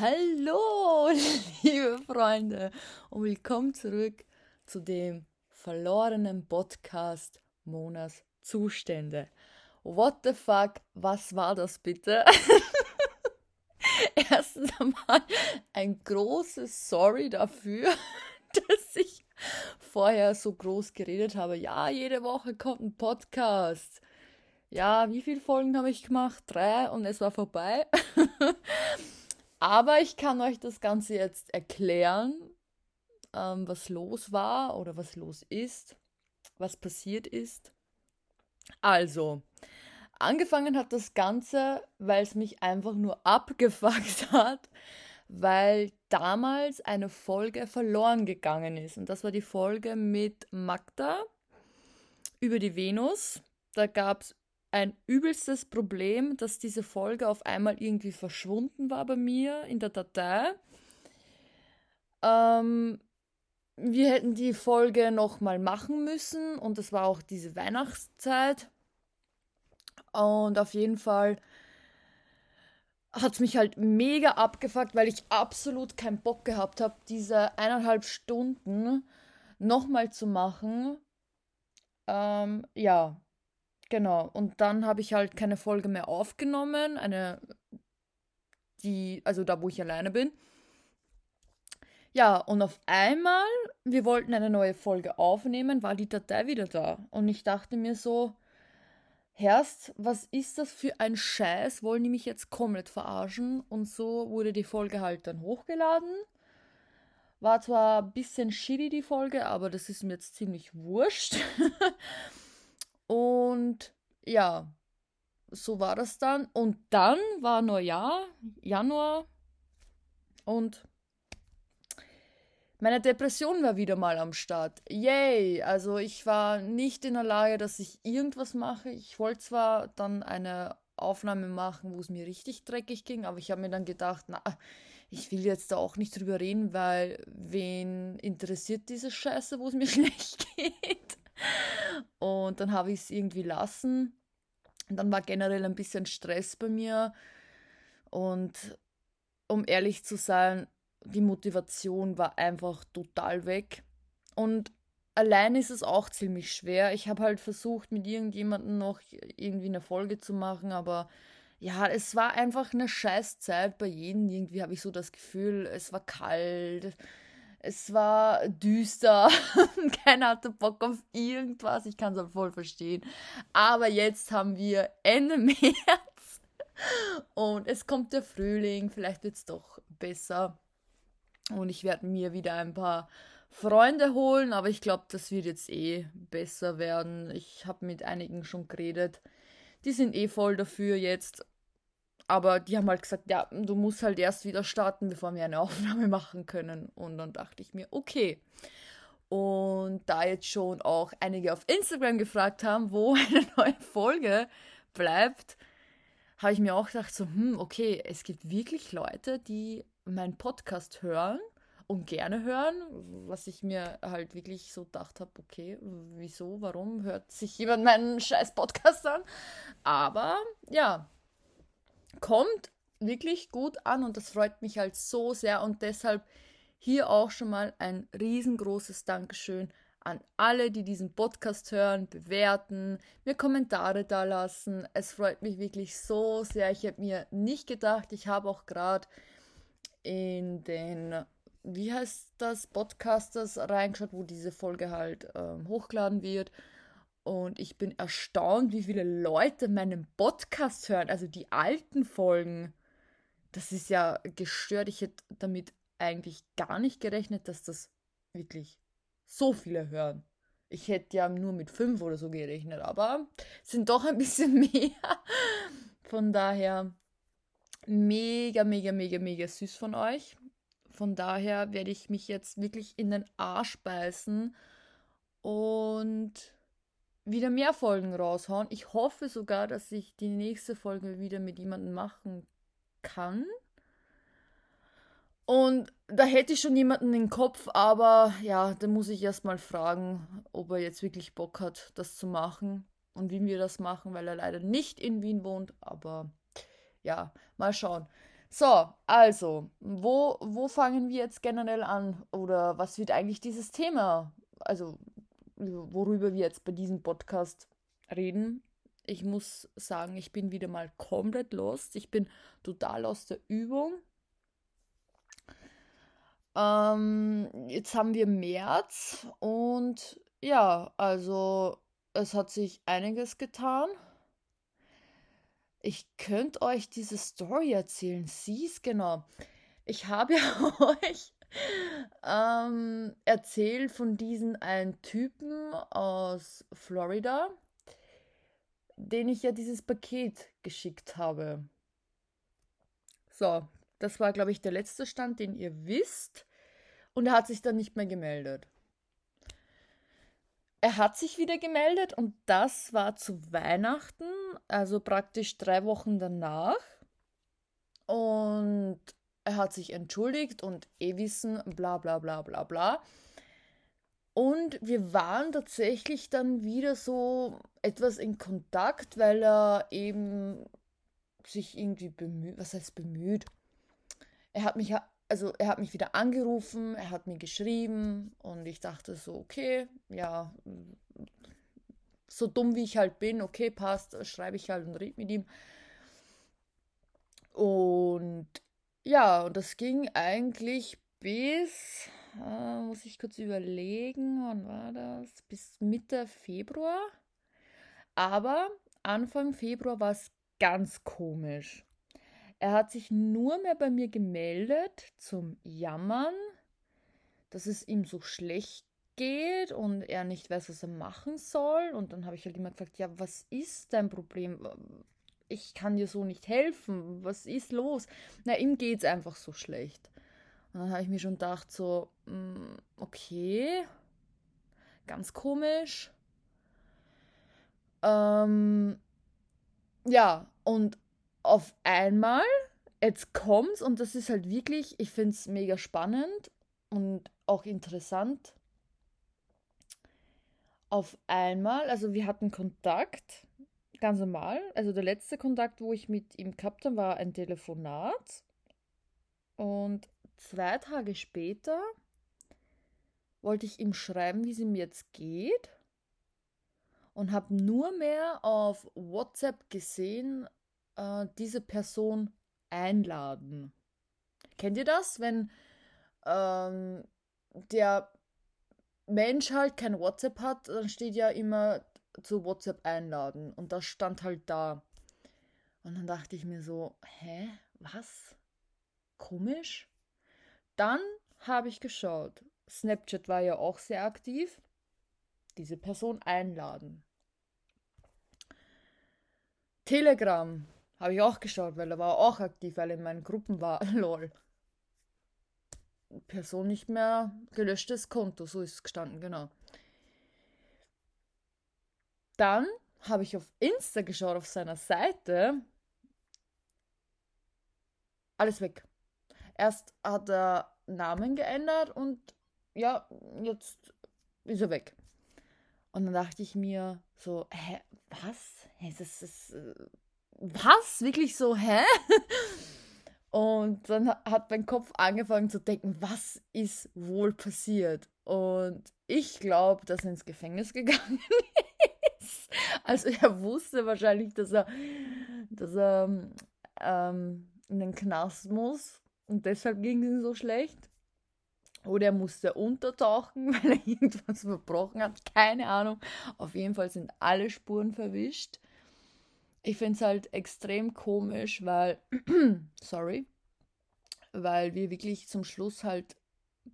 Hallo, liebe Freunde, und willkommen zurück zu dem verlorenen Podcast Monas Zustände. What the fuck, was war das bitte? Erstens einmal ein großes Sorry dafür, dass ich vorher so groß geredet habe. Ja, jede Woche kommt ein Podcast. Ja, wie viele Folgen habe ich gemacht? Drei und es war vorbei. Aber ich kann euch das Ganze jetzt erklären, ähm, was los war oder was los ist, was passiert ist. Also, angefangen hat das Ganze, weil es mich einfach nur abgefuckt hat, weil damals eine Folge verloren gegangen ist. Und das war die Folge mit Magda über die Venus. Da gab es ein übelstes Problem, dass diese Folge auf einmal irgendwie verschwunden war bei mir in der Datei. Ähm, wir hätten die Folge nochmal machen müssen und es war auch diese Weihnachtszeit. Und auf jeden Fall hat es mich halt mega abgefuckt, weil ich absolut keinen Bock gehabt habe, diese eineinhalb Stunden nochmal zu machen. Ähm, ja, Genau. Und dann habe ich halt keine Folge mehr aufgenommen. Eine, die, also da, wo ich alleine bin. Ja, und auf einmal, wir wollten eine neue Folge aufnehmen, war die Datei wieder da. Und ich dachte mir so, Herst, was ist das für ein Scheiß? Wollen die mich jetzt komplett verarschen? Und so wurde die Folge halt dann hochgeladen. War zwar ein bisschen shitty die Folge, aber das ist mir jetzt ziemlich wurscht. Und ja, so war das dann. Und dann war Neujahr, Januar. Und meine Depression war wieder mal am Start. Yay! Also ich war nicht in der Lage, dass ich irgendwas mache. Ich wollte zwar dann eine Aufnahme machen, wo es mir richtig dreckig ging, aber ich habe mir dann gedacht, na, ich will jetzt da auch nicht drüber reden, weil wen interessiert diese Scheiße, wo es mir schlecht geht? Und dann habe ich es irgendwie lassen. Und dann war generell ein bisschen Stress bei mir. Und um ehrlich zu sein, die Motivation war einfach total weg. Und allein ist es auch ziemlich schwer. Ich habe halt versucht, mit irgendjemandem noch irgendwie eine Folge zu machen, aber ja, es war einfach eine Scheißzeit bei jedem. Irgendwie habe ich so das Gefühl, es war kalt, es war düster. Keiner hatte Bock auf irgendwas. Ich kann es auch voll verstehen. Aber jetzt haben wir Ende März. Und es kommt der Frühling. Vielleicht wird es doch besser. Und ich werde mir wieder ein paar Freunde holen. Aber ich glaube, das wird jetzt eh besser werden. Ich habe mit einigen schon geredet. Die sind eh voll dafür jetzt. Aber die haben halt gesagt, ja, du musst halt erst wieder starten, bevor wir eine Aufnahme machen können. Und dann dachte ich mir, okay. Und da jetzt schon auch einige auf Instagram gefragt haben, wo eine neue Folge bleibt, habe ich mir auch gedacht, so, hm, okay, es gibt wirklich Leute, die meinen Podcast hören und gerne hören, was ich mir halt wirklich so gedacht habe, okay, wieso, warum hört sich jemand meinen scheiß Podcast an? Aber ja, kommt wirklich gut an und das freut mich halt so sehr und deshalb hier auch schon mal ein riesengroßes Dankeschön an alle, die diesen Podcast hören, bewerten, mir Kommentare da lassen. Es freut mich wirklich so sehr. Ich habe mir nicht gedacht, ich habe auch gerade in den, wie heißt das, Podcasters reingeschaut, wo diese Folge halt ähm, hochgeladen wird. Und ich bin erstaunt, wie viele Leute meinen Podcast hören, also die alten Folgen. Das ist ja gestört. Ich hätte damit eigentlich gar nicht gerechnet, dass das wirklich so viele hören. Ich hätte ja nur mit fünf oder so gerechnet, aber es sind doch ein bisschen mehr. Von daher mega, mega, mega, mega süß von euch. Von daher werde ich mich jetzt wirklich in den Arsch beißen und wieder mehr Folgen raushauen. Ich hoffe sogar, dass ich die nächste Folge wieder mit jemandem machen kann. Und da hätte ich schon jemanden im Kopf, aber ja, da muss ich erstmal fragen, ob er jetzt wirklich Bock hat, das zu machen und wie wir das machen, weil er leider nicht in Wien wohnt. Aber ja, mal schauen. So, also, wo, wo fangen wir jetzt generell an? Oder was wird eigentlich dieses Thema, also worüber wir jetzt bei diesem Podcast reden? Ich muss sagen, ich bin wieder mal komplett lost. Ich bin total aus der Übung. Ähm, jetzt haben wir März und ja, also es hat sich einiges getan. Ich könnte euch diese Story erzählen. Sie ist genau. Ich habe euch ähm, erzählt von diesem einen Typen aus Florida, den ich ja dieses Paket geschickt habe. So, das war, glaube ich, der letzte Stand, den ihr wisst. Und er hat sich dann nicht mehr gemeldet. Er hat sich wieder gemeldet und das war zu Weihnachten, also praktisch drei Wochen danach. Und er hat sich entschuldigt und eh wissen, bla bla bla bla bla. Und wir waren tatsächlich dann wieder so etwas in Kontakt, weil er eben sich irgendwie bemüht, was heißt bemüht? Er hat mich also er hat mich wieder angerufen, er hat mir geschrieben und ich dachte so, okay, ja, so dumm wie ich halt bin, okay, passt, schreibe ich halt und rede mit ihm. Und ja, und das ging eigentlich bis, äh, muss ich kurz überlegen, wann war das? Bis Mitte Februar. Aber Anfang Februar war es ganz komisch. Er hat sich nur mehr bei mir gemeldet zum Jammern, dass es ihm so schlecht geht und er nicht weiß, was er machen soll. Und dann habe ich halt immer gefragt, ja, was ist dein Problem? Ich kann dir so nicht helfen. Was ist los? Na, ihm geht es einfach so schlecht. Und dann habe ich mir schon gedacht, so, mm, okay, ganz komisch. Ähm, ja, und auf einmal, jetzt kommt's und das ist halt wirklich, ich finde es mega spannend und auch interessant. Auf einmal, also wir hatten Kontakt, ganz normal. Also der letzte Kontakt, wo ich mit ihm gehabt habe, war ein Telefonat. Und zwei Tage später wollte ich ihm schreiben, wie es ihm jetzt geht. Und habe nur mehr auf WhatsApp gesehen, äh, diese Person einladen. Kennt ihr das, wenn ähm, der Mensch halt kein WhatsApp hat, dann steht ja immer zu WhatsApp einladen und das stand halt da. Und dann dachte ich mir so, hä, was? Komisch. Dann habe ich geschaut. Snapchat war ja auch sehr aktiv. Diese Person einladen. Telegram habe ich auch geschaut, weil er war auch aktiv, weil er in meinen Gruppen war. Lol. Person nicht mehr gelöschtes Konto, so ist es gestanden, genau. Dann habe ich auf Insta geschaut, auf seiner Seite. Alles weg. Erst hat er Namen geändert und ja, jetzt ist er weg. Und dann dachte ich mir so, hä, was? Hä, das ist, äh, was? Wirklich so, hä? Und dann hat mein Kopf angefangen zu denken, was ist wohl passiert? Und ich glaube, dass er ins Gefängnis gegangen ist. Also er wusste wahrscheinlich, dass er, dass er ähm, in den Knast muss. Und deshalb ging es ihm so schlecht. Oder er musste untertauchen, weil er irgendwas verbrochen hat. Keine Ahnung. Auf jeden Fall sind alle Spuren verwischt ich finde es halt extrem komisch, weil, sorry, weil wir wirklich zum Schluss halt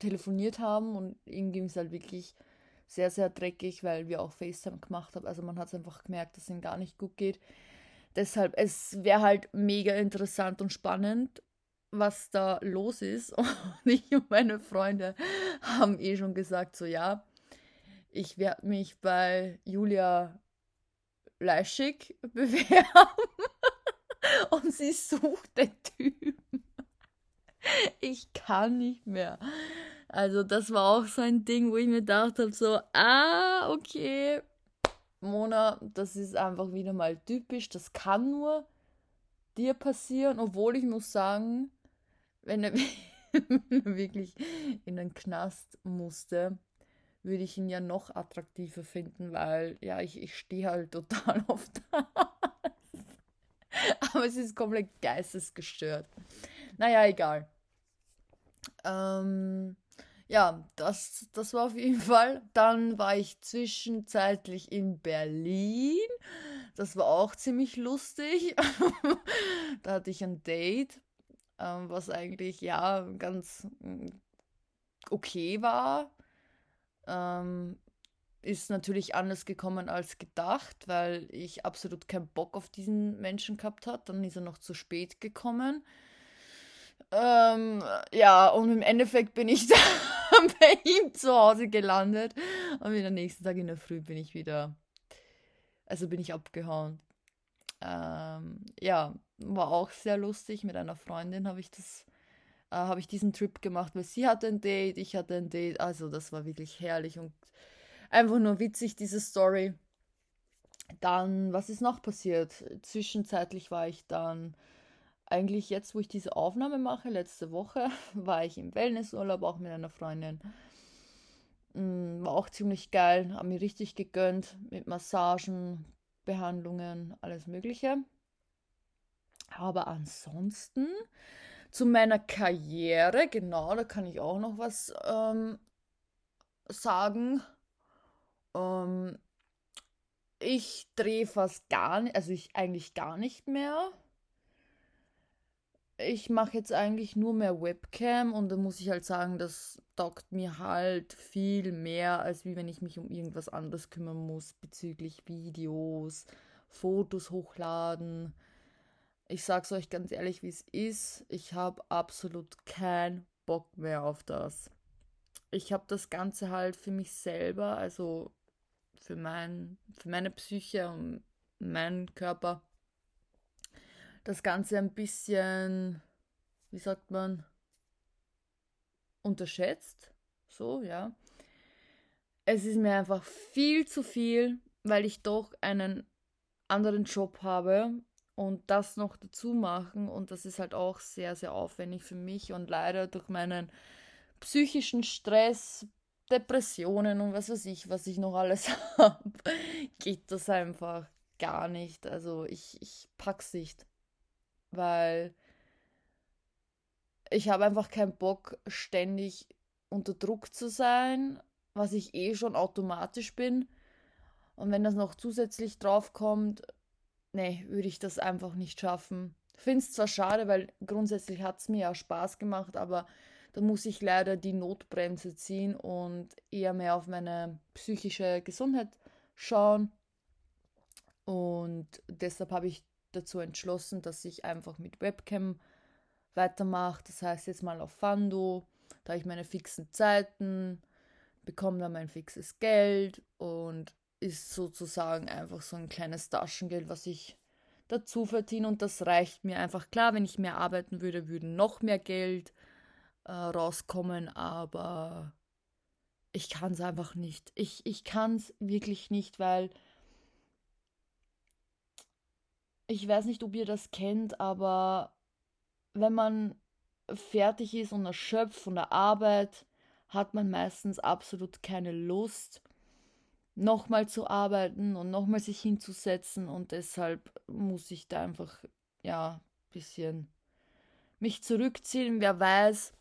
telefoniert haben und ihm ging es halt wirklich sehr, sehr dreckig, weil wir auch FaceTime gemacht haben. Also man hat es einfach gemerkt, dass es ihm gar nicht gut geht. Deshalb, es wäre halt mega interessant und spannend, was da los ist. Und ich und meine Freunde haben eh schon gesagt, so ja, ich werde mich bei Julia Leischig bewerben und sie sucht den Typen. Ich kann nicht mehr. Also das war auch so ein Ding, wo ich mir gedacht habe, so, ah, okay, Mona, das ist einfach wieder mal typisch. Das kann nur dir passieren, obwohl ich muss sagen, wenn er wirklich in den Knast musste, würde ich ihn ja noch attraktiver finden, weil ja, ich, ich stehe halt total auf das. Aber es ist komplett geistesgestört. Naja, egal. Ähm, ja, das, das war auf jeden Fall. Dann war ich zwischenzeitlich in Berlin. Das war auch ziemlich lustig. da hatte ich ein Date, ähm, was eigentlich ja ganz mm, okay war. Ähm, ist natürlich anders gekommen als gedacht, weil ich absolut keinen Bock auf diesen Menschen gehabt habe. Dann ist er noch zu spät gekommen. Ähm, ja, und im Endeffekt bin ich dann bei ihm zu Hause gelandet. Und wieder nächsten Tag in der Früh bin ich wieder, also bin ich abgehauen. Ähm, ja, war auch sehr lustig. Mit einer Freundin habe ich das, äh, habe ich diesen Trip gemacht, weil sie hatte ein Date, ich hatte ein Date. Also das war wirklich herrlich und einfach nur witzig, diese Story. Dann, was ist noch passiert? Zwischenzeitlich war ich dann eigentlich jetzt, wo ich diese Aufnahme mache, letzte Woche, war ich im Wellnessurlaub auch mit einer Freundin. Mm, war auch ziemlich geil, haben mir richtig gegönnt mit Massagen, Behandlungen, alles Mögliche. Aber ansonsten zu meiner Karriere, genau, da kann ich auch noch was ähm, sagen. Ähm, ich drehe fast gar nicht, also ich eigentlich gar nicht mehr ich mache jetzt eigentlich nur mehr Webcam und da muss ich halt sagen, das taugt mir halt viel mehr, als wie wenn ich mich um irgendwas anderes kümmern muss bezüglich Videos, Fotos hochladen. Ich sag's euch ganz ehrlich, wie es ist. Ich habe absolut keinen Bock mehr auf das. Ich habe das Ganze halt für mich selber, also für, mein, für meine Psyche und meinen Körper das Ganze ein bisschen, wie sagt man, unterschätzt. So, ja. Es ist mir einfach viel zu viel, weil ich doch einen anderen Job habe und das noch dazu machen und das ist halt auch sehr, sehr aufwendig für mich und leider durch meinen psychischen Stress, Depressionen und was weiß ich, was ich noch alles habe, geht das einfach gar nicht. Also ich, ich pack's nicht weil ich habe einfach keinen Bock, ständig unter Druck zu sein, was ich eh schon automatisch bin. Und wenn das noch zusätzlich draufkommt, nee, würde ich das einfach nicht schaffen. Finde es zwar schade, weil grundsätzlich hat es mir ja Spaß gemacht, aber da muss ich leider die Notbremse ziehen und eher mehr auf meine psychische Gesundheit schauen. Und deshalb habe ich dazu entschlossen, dass ich einfach mit Webcam weitermache. Das heißt jetzt mal auf Fando, da habe ich meine fixen Zeiten, bekomme dann mein fixes Geld und ist sozusagen einfach so ein kleines Taschengeld, was ich dazu verdiene und das reicht mir einfach. Klar, wenn ich mehr arbeiten würde, würde noch mehr Geld äh, rauskommen, aber ich kann es einfach nicht. Ich, ich kann es wirklich nicht, weil ich weiß nicht, ob ihr das kennt, aber wenn man fertig ist und erschöpft von der Arbeit, hat man meistens absolut keine Lust, nochmal zu arbeiten und nochmal sich hinzusetzen und deshalb muss ich da einfach, ja, ein bisschen mich zurückziehen. Wer weiß,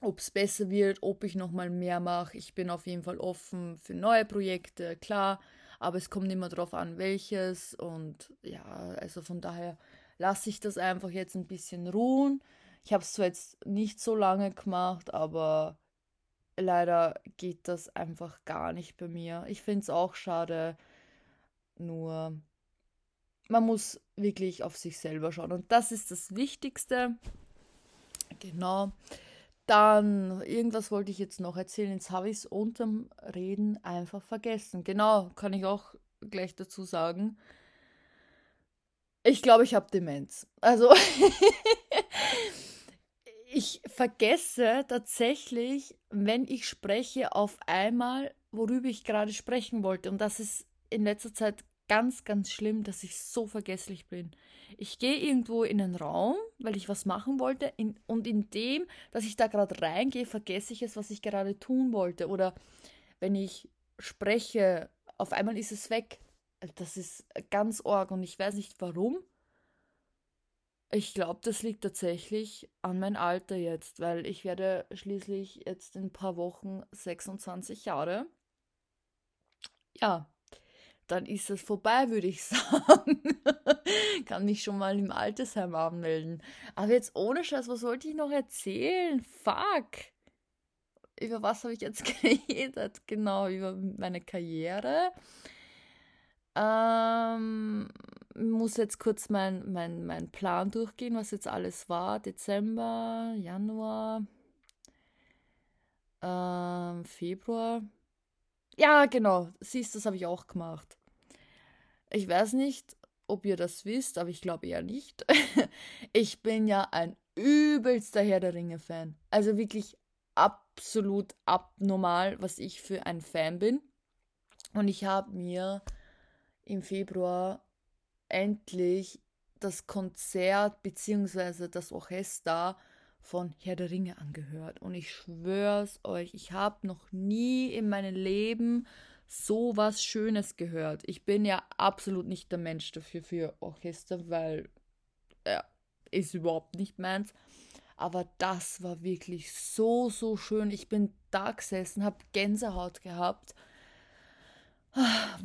ob es besser wird, ob ich nochmal mehr mache. Ich bin auf jeden Fall offen für neue Projekte, klar aber es kommt immer darauf an, welches. Und ja, also von daher lasse ich das einfach jetzt ein bisschen ruhen. Ich habe es zwar jetzt nicht so lange gemacht, aber leider geht das einfach gar nicht bei mir. Ich finde es auch schade, nur man muss wirklich auf sich selber schauen. Und das ist das Wichtigste. Genau. Dann, irgendwas wollte ich jetzt noch erzählen. Jetzt habe ich es unterm Reden einfach vergessen. Genau, kann ich auch gleich dazu sagen. Ich glaube, ich habe Demenz. Also, ich vergesse tatsächlich, wenn ich spreche, auf einmal, worüber ich gerade sprechen wollte. Und das ist in letzter Zeit ganz, ganz schlimm, dass ich so vergesslich bin. Ich gehe irgendwo in einen Raum, weil ich was machen wollte, in, und in dem, dass ich da gerade reingehe, vergesse ich es, was ich gerade tun wollte. Oder wenn ich spreche, auf einmal ist es weg. Das ist ganz arg und ich weiß nicht warum. Ich glaube, das liegt tatsächlich an mein Alter jetzt, weil ich werde schließlich jetzt in ein paar Wochen 26 Jahre. Ja, dann ist es vorbei, würde ich sagen. Kann mich schon mal im Altersheim anmelden. Aber jetzt ohne Scheiß, was wollte ich noch erzählen? Fuck. Über was habe ich jetzt geredet? Genau, über meine Karriere. Ähm, muss jetzt kurz mein, mein, mein Plan durchgehen, was jetzt alles war. Dezember, Januar, ähm, Februar. Ja, genau. Siehst, das habe ich auch gemacht. Ich weiß nicht, ob ihr das wisst, aber ich glaube eher nicht. ich bin ja ein übelster Herr der Ringe-Fan. Also wirklich absolut abnormal, was ich für ein Fan bin. Und ich habe mir im Februar endlich das Konzert bzw. das Orchester von Herr der Ringe angehört. Und ich schwör's euch, ich habe noch nie in meinem Leben so was Schönes gehört. Ich bin ja absolut nicht der Mensch dafür für Orchester, weil ja, ist überhaupt nicht meins. Aber das war wirklich so, so schön. Ich bin da gesessen, habe Gänsehaut gehabt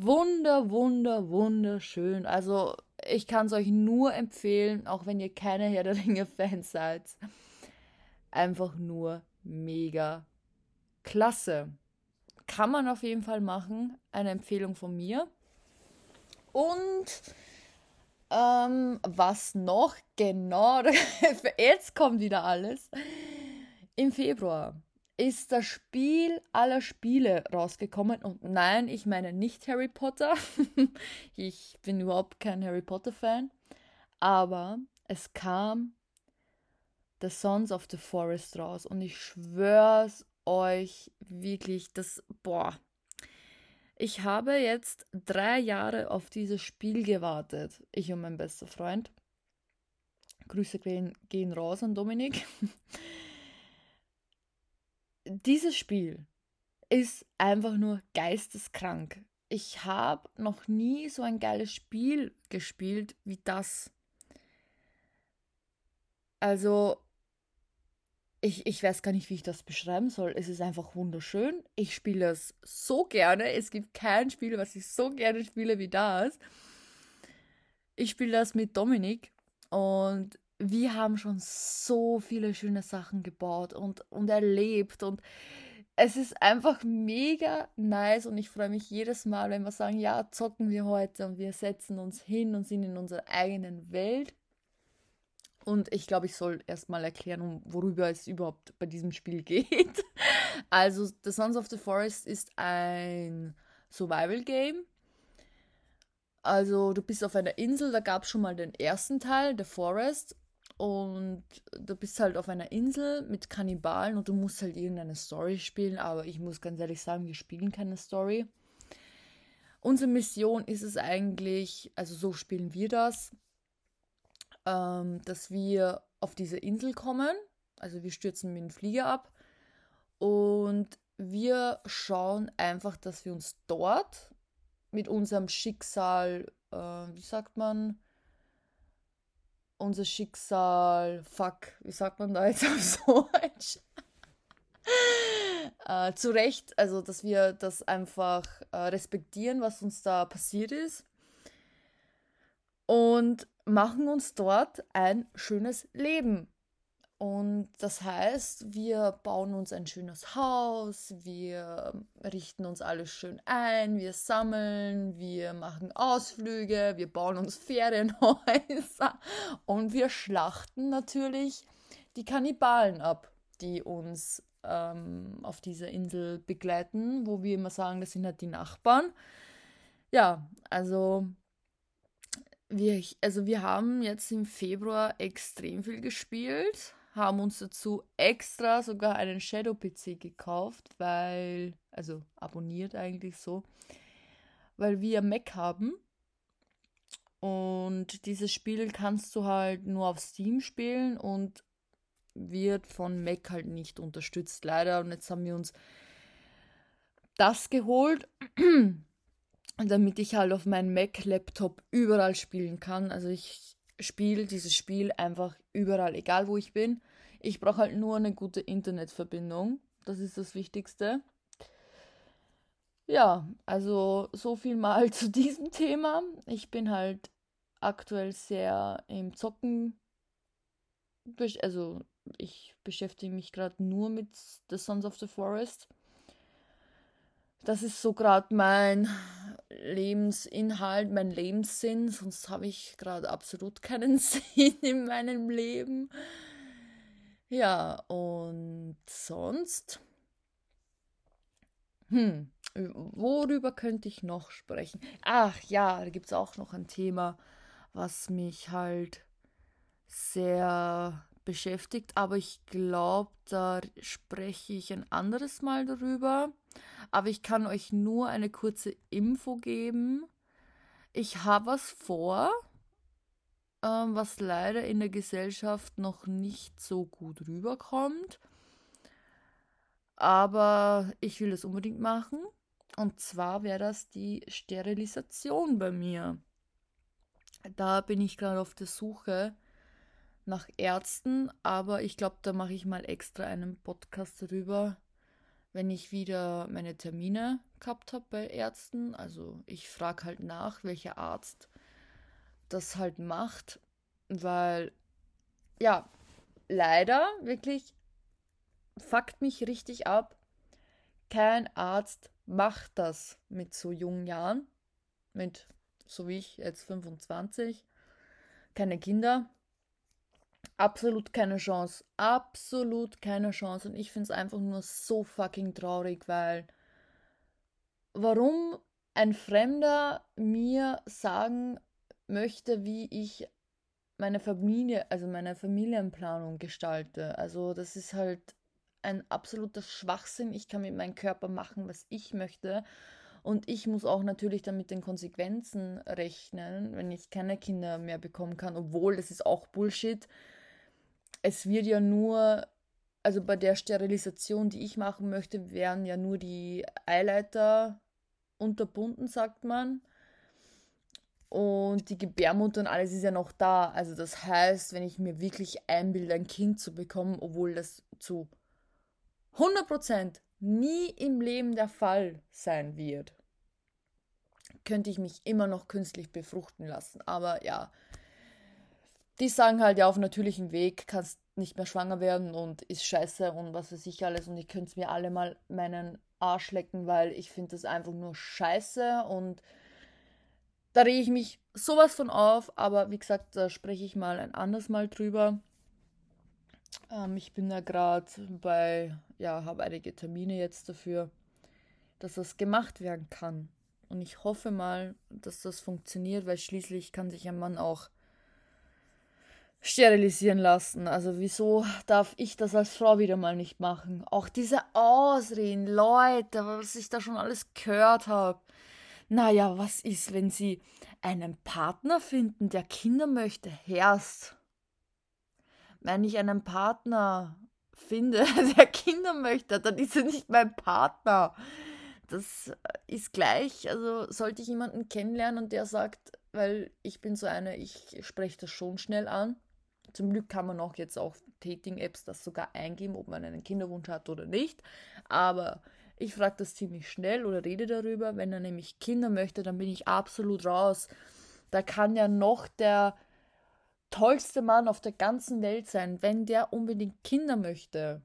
Wunder, wunder, wunderschön. Also, ich kann es euch nur empfehlen, auch wenn ihr keine Herr der Ringe-Fans seid. Einfach nur mega klasse. Kann man auf jeden Fall machen. Eine Empfehlung von mir. Und ähm, was noch? Genau, jetzt kommt wieder alles. Im Februar ist das Spiel aller Spiele rausgekommen. Und nein, ich meine nicht Harry Potter. ich bin überhaupt kein Harry Potter-Fan. Aber es kam The Sons of the Forest raus. Und ich schwör's euch wirklich, das, boah. Ich habe jetzt drei Jahre auf dieses Spiel gewartet. Ich und mein bester Freund. Grüße gehen, gehen raus an Dominik. dieses Spiel ist einfach nur geisteskrank. Ich habe noch nie so ein geiles Spiel gespielt wie das. Also, ich, ich weiß gar nicht, wie ich das beschreiben soll. Es ist einfach wunderschön. Ich spiele es so gerne. Es gibt kein Spiel, was ich so gerne spiele wie das. Ich spiele das mit Dominik und wir haben schon so viele schöne Sachen gebaut und, und erlebt und es ist einfach mega nice und ich freue mich jedes Mal, wenn wir sagen, ja, zocken wir heute und wir setzen uns hin und sind in unserer eigenen Welt. Und ich glaube, ich soll erstmal erklären, worüber es überhaupt bei diesem Spiel geht. Also, The Sons of the Forest ist ein Survival-Game. Also, du bist auf einer Insel, da gab es schon mal den ersten Teil, The Forest. Und du bist halt auf einer Insel mit Kannibalen und du musst halt irgendeine Story spielen, aber ich muss ganz ehrlich sagen, wir spielen keine Story. Unsere Mission ist es eigentlich, also so spielen wir das, ähm, dass wir auf diese Insel kommen. Also wir stürzen mit dem Flieger ab und wir schauen einfach, dass wir uns dort mit unserem Schicksal, äh, wie sagt man, unser Schicksal, fuck, wie sagt man da jetzt auf Deutsch? äh, zu Recht, also dass wir das einfach äh, respektieren, was uns da passiert ist und machen uns dort ein schönes Leben. Und das heißt, wir bauen uns ein schönes Haus, wir richten uns alles schön ein, wir sammeln, wir machen Ausflüge, wir bauen uns Ferienhäuser und wir schlachten natürlich die Kannibalen ab, die uns ähm, auf dieser Insel begleiten, wo wir immer sagen, das sind halt die Nachbarn. Ja, also wir, also wir haben jetzt im Februar extrem viel gespielt haben uns dazu extra sogar einen Shadow-PC gekauft, weil, also abonniert eigentlich so, weil wir Mac haben Und dieses Spiel kannst du halt nur auf Steam spielen und wird von Mac halt nicht unterstützt, leider. Und jetzt haben wir uns das geholt, damit ich halt auf meinem Mac-Laptop überall spielen kann. Also ich spiele dieses Spiel einfach überall, egal wo ich bin. Ich brauche halt nur eine gute Internetverbindung. Das ist das Wichtigste. Ja, also so viel mal zu diesem Thema. Ich bin halt aktuell sehr im Zocken. Also ich beschäftige mich gerade nur mit The Sons of the Forest. Das ist so gerade mein Lebensinhalt, mein Lebenssinn. Sonst habe ich gerade absolut keinen Sinn in meinem Leben. Ja, und sonst. Hm, worüber könnte ich noch sprechen? Ach ja, da gibt es auch noch ein Thema, was mich halt sehr beschäftigt, aber ich glaube, da spreche ich ein anderes Mal darüber. Aber ich kann euch nur eine kurze Info geben. Ich habe was vor, ähm, was leider in der Gesellschaft noch nicht so gut rüberkommt. Aber ich will es unbedingt machen. Und zwar wäre das die Sterilisation bei mir. Da bin ich gerade auf der Suche nach Ärzten, aber ich glaube, da mache ich mal extra einen Podcast darüber, wenn ich wieder meine Termine gehabt habe bei Ärzten. Also ich frage halt nach, welcher Arzt das halt macht, weil ja, leider wirklich fuckt mich richtig ab. Kein Arzt macht das mit so jungen Jahren, mit so wie ich jetzt 25, keine Kinder absolut keine Chance. Absolut keine Chance. Und ich finde es einfach nur so fucking traurig, weil warum ein Fremder mir sagen möchte, wie ich meine Familie, also meine Familienplanung gestalte. Also das ist halt ein absoluter Schwachsinn. Ich kann mit meinem Körper machen, was ich möchte. Und ich muss auch natürlich dann mit den Konsequenzen rechnen, wenn ich keine Kinder mehr bekommen kann, obwohl das ist auch Bullshit es wird ja nur, also bei der Sterilisation, die ich machen möchte, werden ja nur die Eileiter unterbunden, sagt man. Und die Gebärmutter und alles ist ja noch da. Also das heißt, wenn ich mir wirklich einbilde, ein Kind zu bekommen, obwohl das zu 100% nie im Leben der Fall sein wird, könnte ich mich immer noch künstlich befruchten lassen. Aber ja, die sagen halt, ja, auf natürlichem Weg kannst nicht mehr schwanger werden und ist scheiße und was weiß ich alles und ich könnte es mir alle mal meinen Arsch lecken, weil ich finde das einfach nur scheiße und da rege ich mich sowas von auf, aber wie gesagt, da spreche ich mal ein anderes Mal drüber. Ähm, ich bin da gerade bei, ja, habe einige Termine jetzt dafür, dass das gemacht werden kann. Und ich hoffe mal, dass das funktioniert, weil schließlich kann sich ein Mann auch sterilisieren lassen. Also wieso darf ich das als Frau wieder mal nicht machen? Auch diese Ausreden, Leute, was ich da schon alles gehört habe. Naja, was ist, wenn sie einen Partner finden, der Kinder möchte? Herst. Wenn ich einen Partner finde, der Kinder möchte, dann ist er nicht mein Partner. Das ist gleich, also sollte ich jemanden kennenlernen und der sagt, weil ich bin so eine, ich spreche das schon schnell an, zum Glück kann man auch jetzt auf Dating-Apps das sogar eingeben, ob man einen Kinderwunsch hat oder nicht. Aber ich frage das ziemlich schnell oder rede darüber. Wenn er nämlich Kinder möchte, dann bin ich absolut raus. Da kann ja noch der tollste Mann auf der ganzen Welt sein. Wenn der unbedingt Kinder möchte,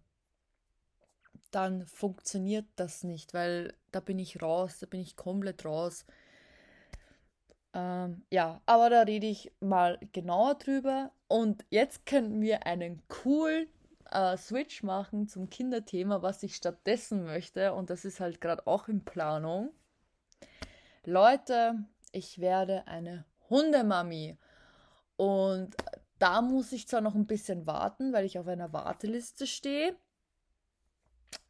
dann funktioniert das nicht, weil da bin ich raus, da bin ich komplett raus. Ähm, ja, aber da rede ich mal genauer drüber. Und jetzt könnten wir einen coolen äh, Switch machen zum Kinderthema, was ich stattdessen möchte. Und das ist halt gerade auch in Planung. Leute, ich werde eine Hundemami. Und da muss ich zwar noch ein bisschen warten, weil ich auf einer Warteliste stehe.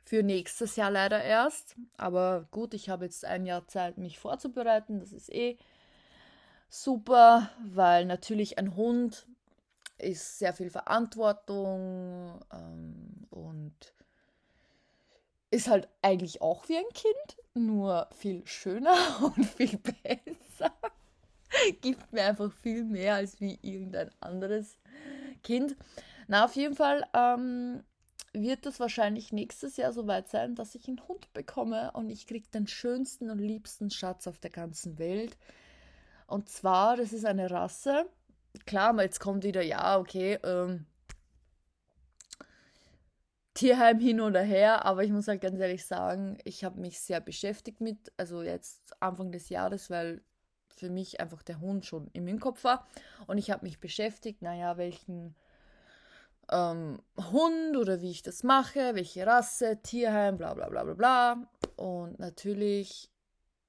Für nächstes Jahr leider erst. Aber gut, ich habe jetzt ein Jahr Zeit, mich vorzubereiten. Das ist eh super, weil natürlich ein Hund ist sehr viel Verantwortung ähm, und ist halt eigentlich auch wie ein Kind, nur viel schöner und viel besser. Gibt mir einfach viel mehr als wie irgendein anderes Kind. Na, auf jeden Fall ähm, wird es wahrscheinlich nächstes Jahr soweit sein, dass ich einen Hund bekomme und ich kriege den schönsten und liebsten Schatz auf der ganzen Welt. Und zwar, das ist eine Rasse. Klar, jetzt kommt wieder, ja, okay, ähm, Tierheim hin oder her, aber ich muss halt ganz ehrlich sagen, ich habe mich sehr beschäftigt mit, also jetzt Anfang des Jahres, weil für mich einfach der Hund schon im Kopf war und ich habe mich beschäftigt, naja, welchen ähm, Hund oder wie ich das mache, welche Rasse, Tierheim, bla bla bla bla bla. Und natürlich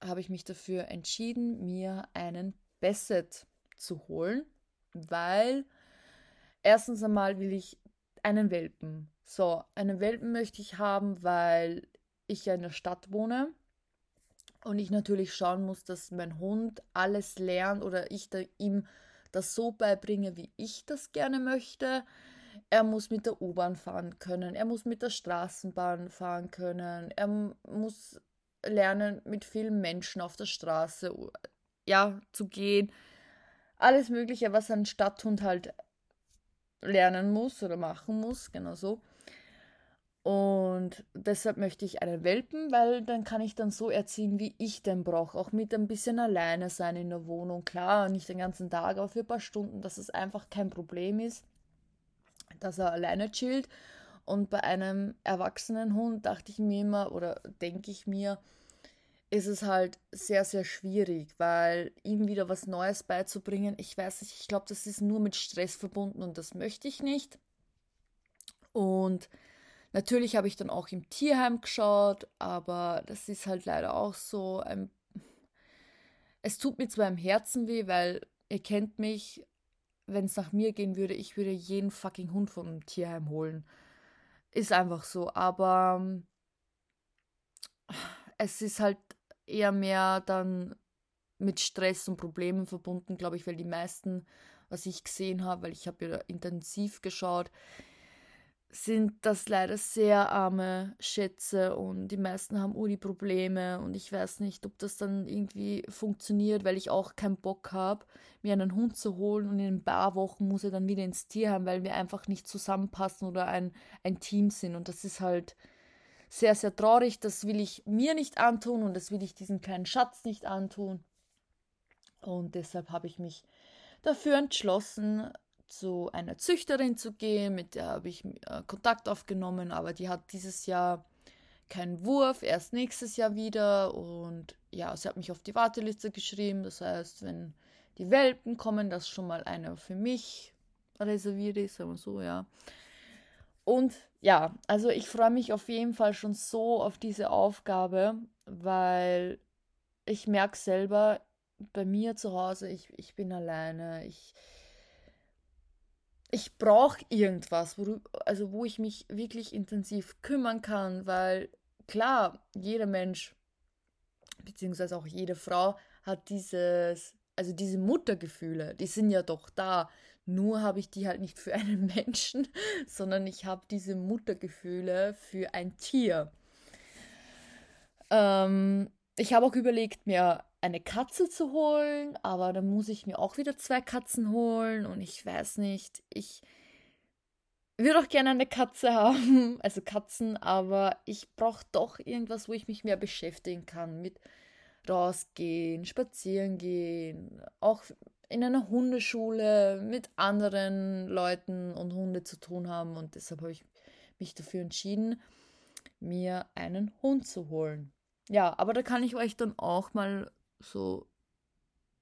habe ich mich dafür entschieden, mir einen Basset zu holen, weil erstens einmal will ich einen Welpen so, einen Welpen möchte ich haben, weil ich ja in der Stadt wohne und ich natürlich schauen muss, dass mein Hund alles lernt oder ich da ihm das so beibringe, wie ich das gerne möchte. Er muss mit der U-Bahn fahren können, er muss mit der Straßenbahn fahren können, er muss lernen, mit vielen Menschen auf der Straße ja, zu gehen. Alles Mögliche, was ein Stadthund halt lernen muss oder machen muss, genau so. Und deshalb möchte ich einen Welpen, weil dann kann ich dann so erziehen, wie ich den brauche. Auch mit ein bisschen alleine sein in der Wohnung. Klar, nicht den ganzen Tag, aber für ein paar Stunden, dass es einfach kein Problem ist, dass er alleine chillt. Und bei einem erwachsenen Hund dachte ich mir immer oder denke ich mir, ist es halt sehr, sehr schwierig, weil ihm wieder was Neues beizubringen, ich weiß nicht, ich glaube, das ist nur mit Stress verbunden und das möchte ich nicht. Und Natürlich habe ich dann auch im Tierheim geschaut, aber das ist halt leider auch so ein. Es tut mir zwar im Herzen weh, weil ihr kennt mich, wenn es nach mir gehen würde, ich würde jeden fucking Hund vom Tierheim holen. Ist einfach so, aber ähm, es ist halt eher mehr dann mit Stress und Problemen verbunden, glaube ich, weil die meisten, was ich gesehen habe, weil ich habe ja intensiv geschaut, sind das leider sehr arme Schätze und die meisten haben Uni-Probleme und ich weiß nicht, ob das dann irgendwie funktioniert, weil ich auch keinen Bock habe, mir einen Hund zu holen und in ein paar Wochen muss er dann wieder ins Tier haben, weil wir einfach nicht zusammenpassen oder ein, ein Team sind und das ist halt sehr, sehr traurig, das will ich mir nicht antun und das will ich diesem kleinen Schatz nicht antun. Und deshalb habe ich mich dafür entschlossen, zu einer Züchterin zu gehen, mit der habe ich äh, Kontakt aufgenommen, aber die hat dieses Jahr keinen Wurf, erst nächstes Jahr wieder. Und ja, sie hat mich auf die Warteliste geschrieben, das heißt, wenn die Welpen kommen, dass schon mal einer für mich reserviert ist, wir so, ja. Und ja, also ich freue mich auf jeden Fall schon so auf diese Aufgabe, weil ich merke selber bei mir zu Hause, ich, ich bin alleine, ich, ich brauche irgendwas, wo, also wo ich mich wirklich intensiv kümmern kann, weil klar, jeder Mensch, beziehungsweise auch jede Frau hat dieses, also diese Muttergefühle, die sind ja doch da. Nur habe ich die halt nicht für einen Menschen, sondern ich habe diese Muttergefühle für ein Tier. Ähm, ich habe auch überlegt, mir eine Katze zu holen, aber dann muss ich mir auch wieder zwei Katzen holen und ich weiß nicht, ich würde auch gerne eine Katze haben, also Katzen, aber ich brauche doch irgendwas, wo ich mich mehr beschäftigen kann mit rausgehen, spazieren gehen, auch in einer Hundeschule mit anderen Leuten und Hunde zu tun haben und deshalb habe ich mich dafür entschieden, mir einen Hund zu holen. Ja, aber da kann ich euch dann auch mal so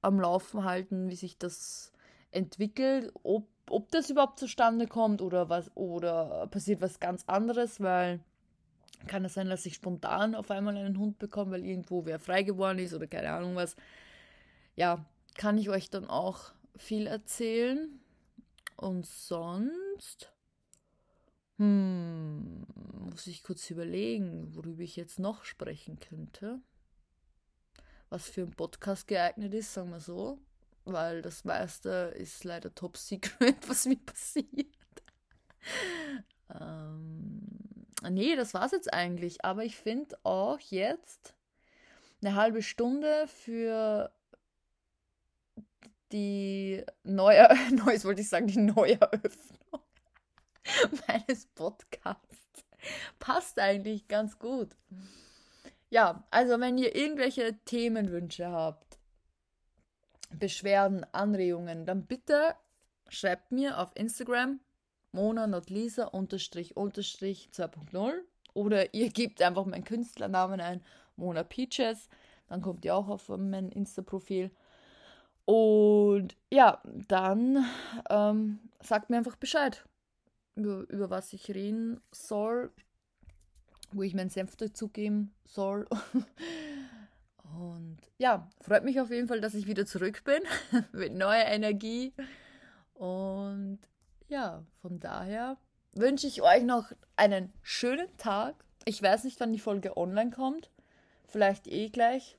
am Laufen halten, wie sich das entwickelt, ob, ob das überhaupt zustande kommt oder was oder passiert was ganz anderes, weil kann es sein, dass ich spontan auf einmal einen Hund bekomme, weil irgendwo wer frei geworden ist oder keine Ahnung was. Ja, kann ich euch dann auch viel erzählen. Und sonst, hm, muss ich kurz überlegen, worüber ich jetzt noch sprechen könnte was für ein Podcast geeignet ist, sagen wir so. weil das meiste ist leider top secret, was mir passiert. ähm, nee, das war's jetzt eigentlich. Aber ich finde auch jetzt eine halbe Stunde für die neue, neues wollte ich sagen, die Neueröffnung meines Podcasts passt eigentlich ganz gut. Ja, also wenn ihr irgendwelche Themenwünsche habt, Beschwerden, Anregungen, dann bitte schreibt mir auf Instagram mona.lisa unterstrich unterstrich 2.0 oder ihr gebt einfach meinen Künstlernamen ein, Mona Peaches, dann kommt ihr auch auf mein Insta-Profil. Und ja, dann ähm, sagt mir einfach Bescheid, über, über was ich reden soll, wo ich meinen Senf dazugeben soll. Und ja, freut mich auf jeden Fall, dass ich wieder zurück bin mit neuer Energie. Und ja, von daher wünsche ich euch noch einen schönen Tag. Ich weiß nicht, wann die Folge online kommt. Vielleicht eh gleich.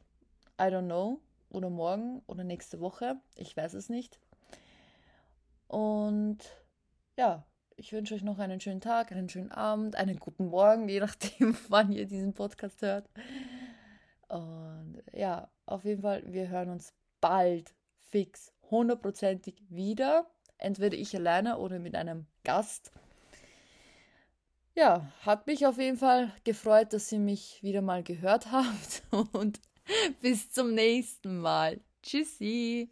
I don't know. Oder morgen oder nächste Woche. Ich weiß es nicht. Und ja, ich wünsche euch noch einen schönen Tag, einen schönen Abend, einen guten Morgen, je nachdem, wann ihr diesen Podcast hört. Und ja, auf jeden Fall, wir hören uns bald fix, hundertprozentig wieder. Entweder ich alleine oder mit einem Gast. Ja, hat mich auf jeden Fall gefreut, dass ihr mich wieder mal gehört habt und bis zum nächsten Mal. Tschüssi.